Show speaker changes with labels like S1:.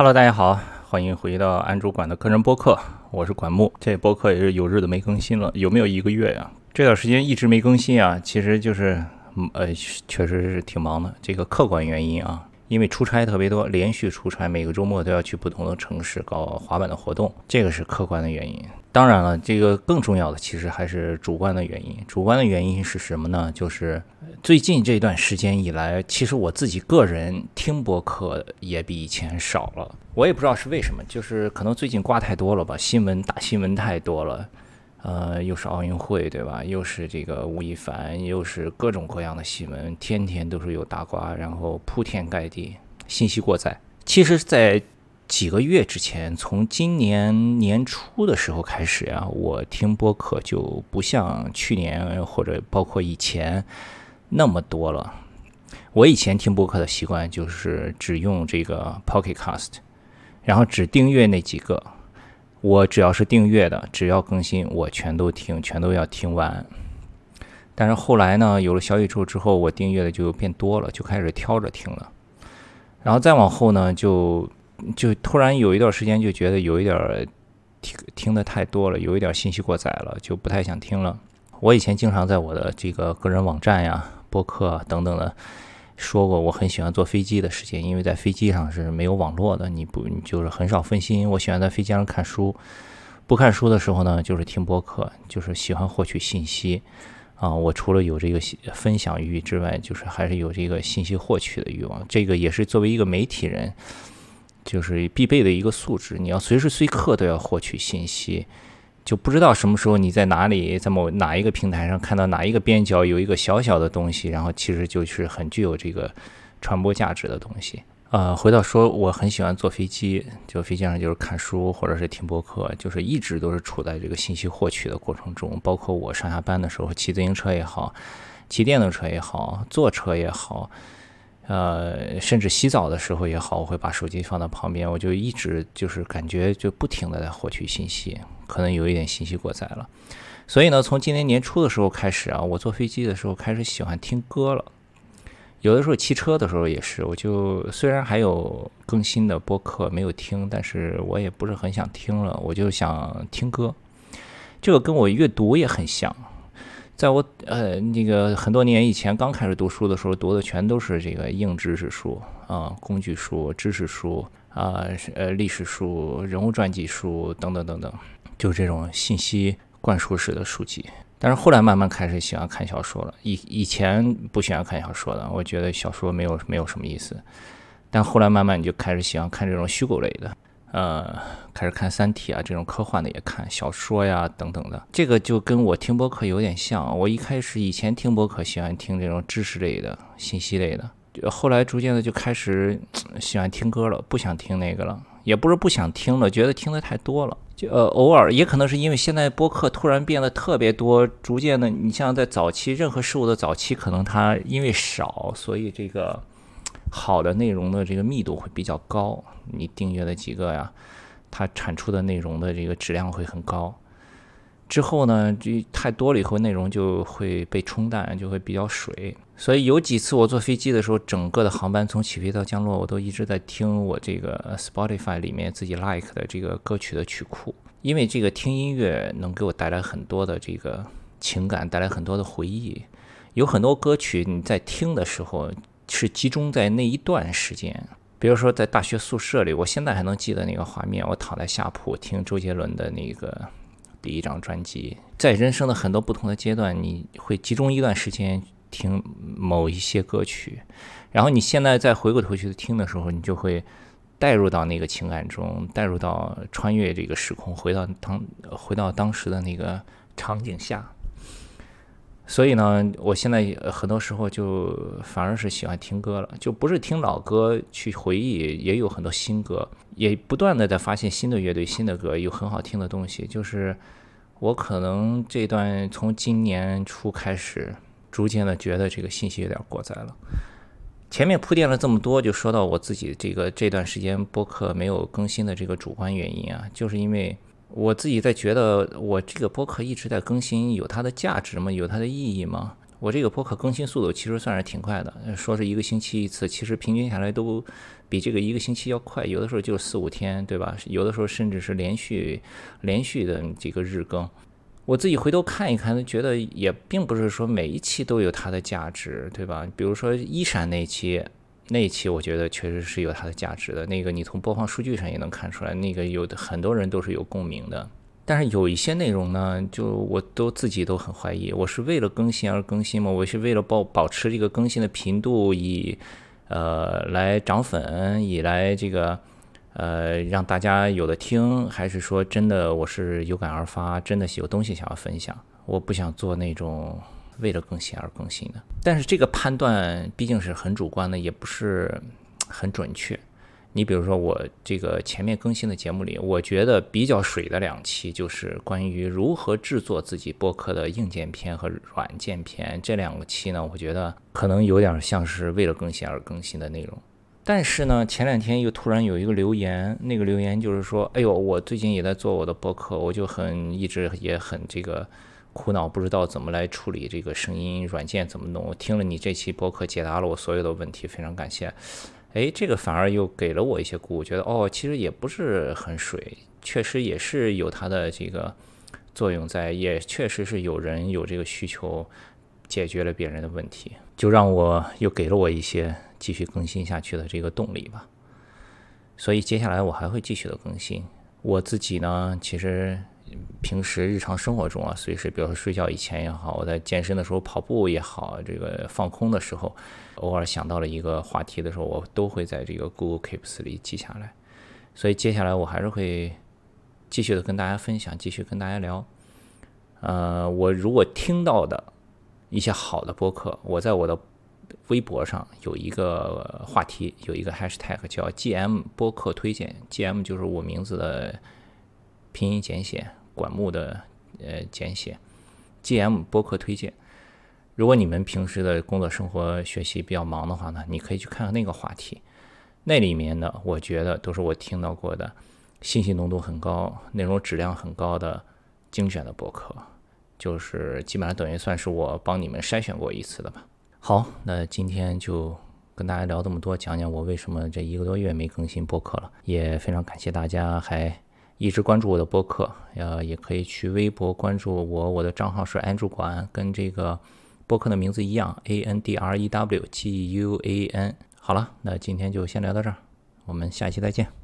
S1: Hello，大家好，欢迎回到安主管的个人播客，我是管木。这播客也是有日子没更新了，有没有一个月呀？这段时间一直没更新啊，其实就是呃，确实是挺忙的。这个客观原因啊，因为出差特别多，连续出差，每个周末都要去不同的城市搞滑板的活动，这个是客观的原因。当然了，这个更重要的其实还是主观的原因。主观的原因是什么呢？就是最近这段时间以来，其实我自己个人听播客也比以前少了。我也不知道是为什么，就是可能最近瓜太多了吧，新闻大新闻太多了。呃，又是奥运会，对吧？又是这个吴亦凡，又是各种各样的新闻，天天都是有大瓜，然后铺天盖地，信息过载。其实，在几个月之前，从今年年初的时候开始呀，我听播客就不像去年或者包括以前那么多了。我以前听播客的习惯就是只用这个 Pocket Cast，然后只订阅那几个。我只要是订阅的，只要更新，我全都听，全都要听完。但是后来呢，有了小宇宙之后，我订阅的就变多了，就开始挑着听了。然后再往后呢，就。就突然有一段时间就觉得有一点听听的太多了，有一点信息过载了，就不太想听了。我以前经常在我的这个个人网站呀、播客等等的说过，我很喜欢坐飞机的时间，因为在飞机上是没有网络的，你不你就是很少分心。我喜欢在飞机上看书，不看书的时候呢，就是听播客，就是喜欢获取信息啊。我除了有这个分享欲之外，就是还是有这个信息获取的欲望。这个也是作为一个媒体人。就是必备的一个素质，你要随时随刻都要获取信息，就不知道什么时候你在哪里，在某哪一个平台上看到哪一个边角有一个小小的东西，然后其实就是很具有这个传播价值的东西。呃，回到说，我很喜欢坐飞机，就飞机上就是看书或者是听播客，就是一直都是处在这个信息获取的过程中，包括我上下班的时候骑自行车也好，骑电动车也好，坐车也好。呃，甚至洗澡的时候也好，我会把手机放到旁边，我就一直就是感觉就不停的在获取信息，可能有一点信息过载了。所以呢，从今年年初的时候开始啊，我坐飞机的时候开始喜欢听歌了。有的时候骑车的时候也是，我就虽然还有更新的播客没有听，但是我也不是很想听了，我就想听歌。这个跟我阅读也很像。在我呃那个很多年以前刚开始读书的时候，读的全都是这个硬知识书啊，工具书、知识书啊，呃历史书、人物传记书等等等等，就这种信息灌输式的书籍。但是后来慢慢开始喜欢看小说了，以以前不喜欢看小说的，我觉得小说没有没有什么意思。但后来慢慢你就开始喜欢看这种虚构类的。呃，开始看《三体》啊，这种科幻的也看，小说呀等等的，这个就跟我听播客有点像。我一开始以前听播客喜欢听这种知识类的、信息类的，后来逐渐的就开始喜欢听歌了，不想听那个了，也不是不想听了，觉得听的太多了。就呃，偶尔也可能是因为现在播客突然变得特别多，逐渐的，你像在早期任何事物的早期，可能它因为少，所以这个。好的内容的这个密度会比较高，你订阅的几个呀，它产出的内容的这个质量会很高。之后呢，这太多了以后，内容就会被冲淡，就会比较水。所以有几次我坐飞机的时候，整个的航班从起飞到降落，我都一直在听我这个 Spotify 里面自己 like 的这个歌曲的曲库，因为这个听音乐能给我带来很多的这个情感，带来很多的回忆。有很多歌曲你在听的时候。是集中在那一段时间，比如说在大学宿舍里，我现在还能记得那个画面。我躺在下铺听周杰伦的那个第一张专辑，在人生的很多不同的阶段，你会集中一段时间听某一些歌曲，然后你现在再回过头去听的时候，你就会带入到那个情感中，带入到穿越这个时空，回到当回到当时的那个场景下。所以呢，我现在很多时候就反而是喜欢听歌了，就不是听老歌去回忆，也有很多新歌，也不断的在发现新的乐队、新的歌，有很好听的东西。就是我可能这段从今年初开始，逐渐的觉得这个信息有点过载了。前面铺垫了这么多，就说到我自己这个这段时间播客没有更新的这个主观原因啊，就是因为。我自己在觉得，我这个播客一直在更新，有它的价值吗？有它的意义吗？我这个播客更新速度其实算是挺快的，说是一个星期一次，其实平均下来都比这个一个星期要快，有的时候就四五天，对吧？有的时候甚至是连续连续的这个日更。我自己回头看一看，觉得也并不是说每一期都有它的价值，对吧？比如说一闪那期，那一期我觉得确实是有它的价值的，那个你从播放数据上也能看出来，那个有的很多人都是有共鸣的。但是有一些内容呢，就我都自己都很怀疑，我是为了更新而更新吗？我是为了保保持这个更新的频度，以呃来涨粉，以来这个呃让大家有的听，还是说真的我是有感而发，真的有东西想要分享？我不想做那种为了更新而更新的。但是这个判断毕竟是很主观的，也不是很准确。你比如说，我这个前面更新的节目里，我觉得比较水的两期，就是关于如何制作自己播客的硬件片和软件片。这两个期呢，我觉得可能有点像是为了更新而更新的内容。但是呢，前两天又突然有一个留言，那个留言就是说：“哎呦，我最近也在做我的播客，我就很一直也很这个苦恼，不知道怎么来处理这个声音软件怎么弄。我听了你这期播客，解答了我所有的问题，非常感谢。”哎，这个反而又给了我一些鼓舞，觉得哦，其实也不是很水，确实也是有它的这个作用在，也确实是有人有这个需求，解决了别人的问题，就让我又给了我一些继续更新下去的这个动力吧。所以接下来我还会继续的更新。我自己呢，其实平时日常生活中啊，随时，比如说睡觉以前也好，我在健身的时候跑步也好，这个放空的时候。偶尔想到了一个话题的时候，我都会在这个 Google Keeps 里记下来。所以接下来我还是会继续的跟大家分享，继续跟大家聊。呃，我如果听到的一些好的播客，我在我的微博上有一个话题，有一个 Hashtag 叫 GM 播客推荐，GM 就是我名字的拼音简写，管木的呃简写，GM 播客推荐。如果你们平时的工作、生活、学习比较忙的话呢，你可以去看看那个话题，那里面呢，我觉得都是我听到过的信息浓度很高、内容质量很高的精选的博客，就是基本上等于算是我帮你们筛选过一次的吧。好，那今天就跟大家聊这么多，讲讲我为什么这一个多月没更新播客了，也非常感谢大家还一直关注我的播客，呃，也可以去微博关注我，我的账号是安主管，跟这个。播客的名字一样，A N D R E W G U A N。好了，那今天就先聊到这儿，我们下期再见。